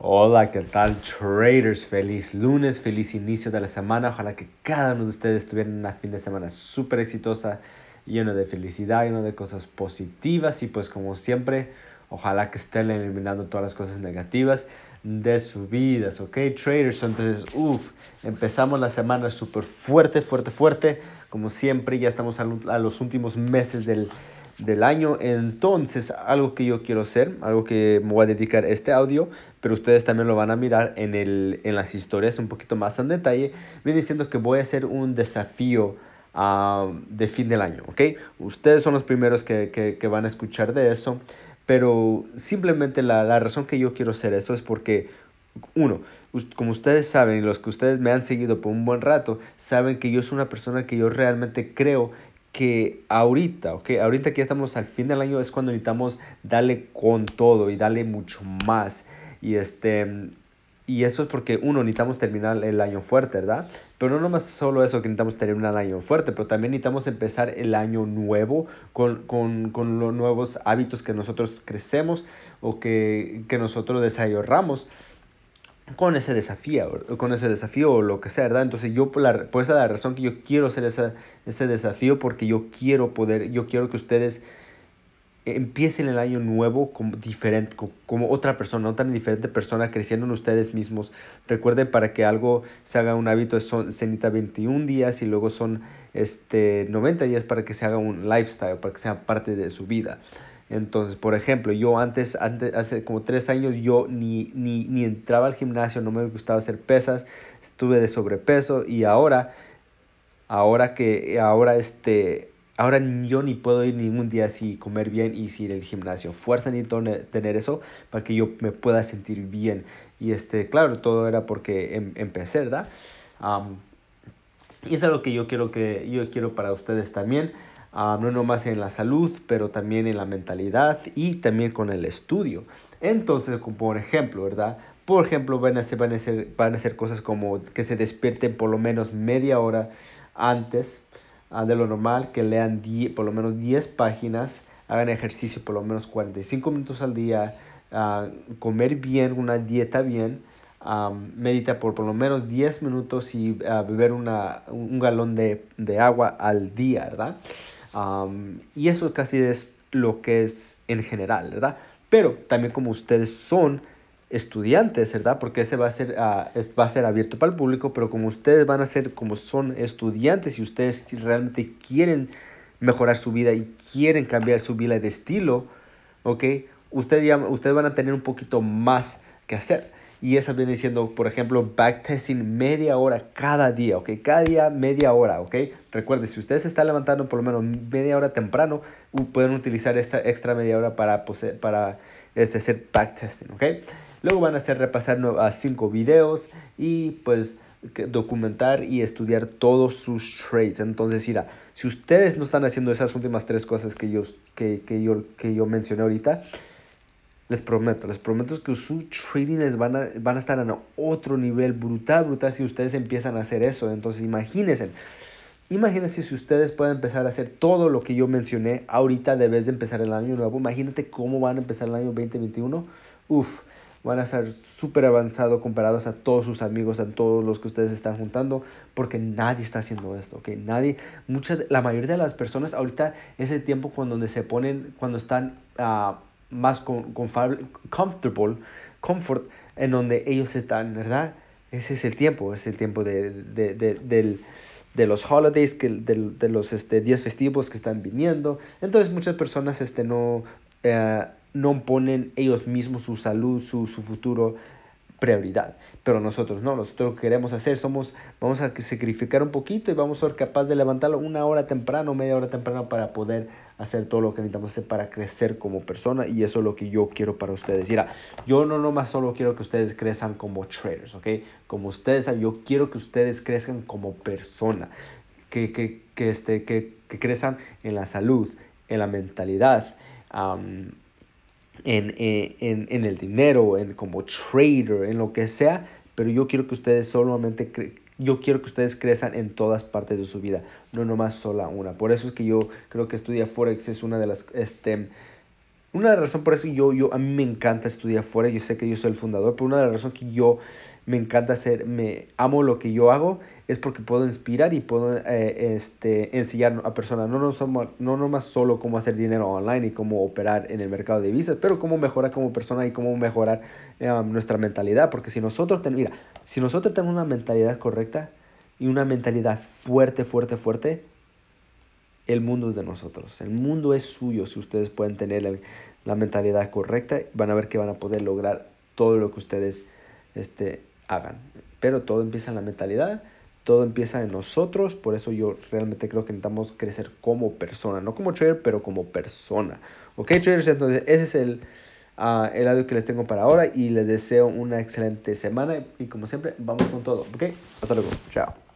Hola, ¿qué tal traders? Feliz lunes, feliz inicio de la semana. Ojalá que cada uno de ustedes tuviera una fin de semana súper exitosa, lleno de felicidad, lleno de cosas positivas y pues como siempre, ojalá que estén eliminando todas las cosas negativas de sus vidas, ¿ok? Traders, entonces, uff, empezamos la semana súper fuerte, fuerte, fuerte. Como siempre, ya estamos a los últimos meses del del año. Entonces, algo que yo quiero hacer, algo que me voy a dedicar este audio, pero ustedes también lo van a mirar en, el, en las historias un poquito más en detalle, viene diciendo que voy a hacer un desafío uh, de fin del año, ¿ok? Ustedes son los primeros que, que, que van a escuchar de eso, pero simplemente la, la razón que yo quiero hacer eso es porque, uno, como ustedes saben, los que ustedes me han seguido por un buen rato, saben que yo soy una persona que yo realmente creo que ahorita, ok, ahorita que estamos al fin del año es cuando necesitamos darle con todo y darle mucho más. Y este, y eso es porque uno necesitamos terminar el año fuerte, ¿verdad? Pero no nomás solo eso que necesitamos terminar el año fuerte, pero también necesitamos empezar el año nuevo con, con, con los nuevos hábitos que nosotros crecemos o que, que nosotros desarrollamos con ese desafío, con ese desafío o lo que sea, ¿verdad? Entonces yo por, la, por esa la razón que yo quiero hacer ese desafío porque yo quiero poder, yo quiero que ustedes empiecen el año nuevo como diferente, como otra persona, otra diferente persona, creciendo en ustedes mismos. Recuerden, para que algo se haga un hábito son, se necesita 21 días y luego son este, 90 días para que se haga un lifestyle, para que sea parte de su vida. Entonces, por ejemplo, yo antes, antes hace como tres años, yo ni, ni, ni entraba al gimnasio, no me gustaba hacer pesas, estuve de sobrepeso y ahora, ahora que, ahora este, ahora yo ni puedo ir ningún día así, comer bien y ir al gimnasio. Fuerza ni tener eso para que yo me pueda sentir bien. Y este, claro, todo era porque em, empecé, ¿verdad? y es algo que yo quiero que yo quiero para ustedes también. Ah, no nomás en la salud, pero también en la mentalidad y también con el estudio. Entonces, por ejemplo, ¿verdad? Por ejemplo, van a, ser, van, a ser, van a ser cosas como que se despierten por lo menos media hora antes ah, de lo normal, que lean por lo menos 10 páginas, hagan ejercicio por lo menos 45 minutos al día, uh, comer bien, una dieta bien, medita por por lo menos 10 minutos y beber una, un galón de, de agua al día, ¿verdad? Y eso casi es lo que es en general, ¿verdad? Pero también como ustedes son estudiantes, ¿verdad? Porque ese va a ser, ah, va a ser abierto para el público, pero como ustedes van a ser, como son estudiantes y ustedes realmente quieren mejorar su vida y quieren cambiar su vida de estilo, ¿ok? Ustedes, ustedes van a tener un poquito más que hacer. Y eso viene diciendo, por ejemplo, backtesting media hora cada día, ¿ok? Cada día media hora, ¿ok? Recuerde, si ustedes se están levantando por lo menos media hora temprano, pueden utilizar esta extra media hora para, para este, hacer backtesting, ¿ok? Luego van a hacer repasar a cinco videos y pues documentar y estudiar todos sus trades. Entonces, mira, si ustedes no están haciendo esas últimas tres cosas que yo, que, que yo, que yo mencioné ahorita, les prometo, les prometo que sus trading van a, van a estar en otro nivel brutal, brutal si ustedes empiezan a hacer eso. Entonces imagínense, imagínense si ustedes pueden empezar a hacer todo lo que yo mencioné ahorita de vez de empezar el año nuevo. Imagínate cómo van a empezar el año 2021. Uf, van a ser súper avanzados comparados a todos sus amigos, a todos los que ustedes están juntando, porque nadie está haciendo esto, ¿ok? Nadie, mucha, la mayoría de las personas ahorita es el tiempo cuando se ponen, cuando están... Uh, más con, comfortable, comfort en donde ellos están, ¿verdad? Ese es el tiempo, es el tiempo de, de, de, de los holidays, que, de, los este, días festivos que están viniendo. Entonces muchas personas este, no, eh, no ponen ellos mismos su salud, su, su futuro prioridad. Pero nosotros no, nosotros lo que queremos hacer somos, vamos a sacrificar un poquito y vamos a ser capaces de levantarlo una hora temprano, media hora temprano para poder hacer todo lo que necesitamos hacer para crecer como persona y eso es lo que yo quiero para ustedes. Mira, yo no nomás solo quiero que ustedes crezcan como traders, ¿ok? Como ustedes, yo quiero que ustedes crezcan como persona, que, que, que, este, que, que crezcan en la salud, en la mentalidad. Eh, en, en, el dinero, en como trader, en lo que sea, pero yo quiero que ustedes solamente, yo quiero que ustedes crezcan en todas partes de su vida, no nomás sola una. Por eso es que yo creo que estudiar Forex es una de las, este, una razones por eso yo, yo, a mí me encanta estudiar fuera, yo sé que yo soy el fundador, pero una de las razones que yo me encanta hacer, me amo lo que yo hago, es porque puedo inspirar y puedo eh, este, enseñar a personas, no, no, somos, no nomás solo cómo hacer dinero online y cómo operar en el mercado de divisas, pero cómo mejorar como persona y cómo mejorar eh, nuestra mentalidad, porque si nosotros, ten, mira, si nosotros tenemos una mentalidad correcta y una mentalidad fuerte, fuerte, fuerte, el mundo es de nosotros, el mundo es suyo. Si ustedes pueden tener la mentalidad correcta, van a ver que van a poder lograr todo lo que ustedes este, hagan. Pero todo empieza en la mentalidad, todo empieza en nosotros, por eso yo realmente creo que necesitamos crecer como persona, no como trader, pero como persona. Ok, traders, entonces ese es el, uh, el audio que les tengo para ahora y les deseo una excelente semana y como siempre, vamos con todo. Ok, hasta luego, chao.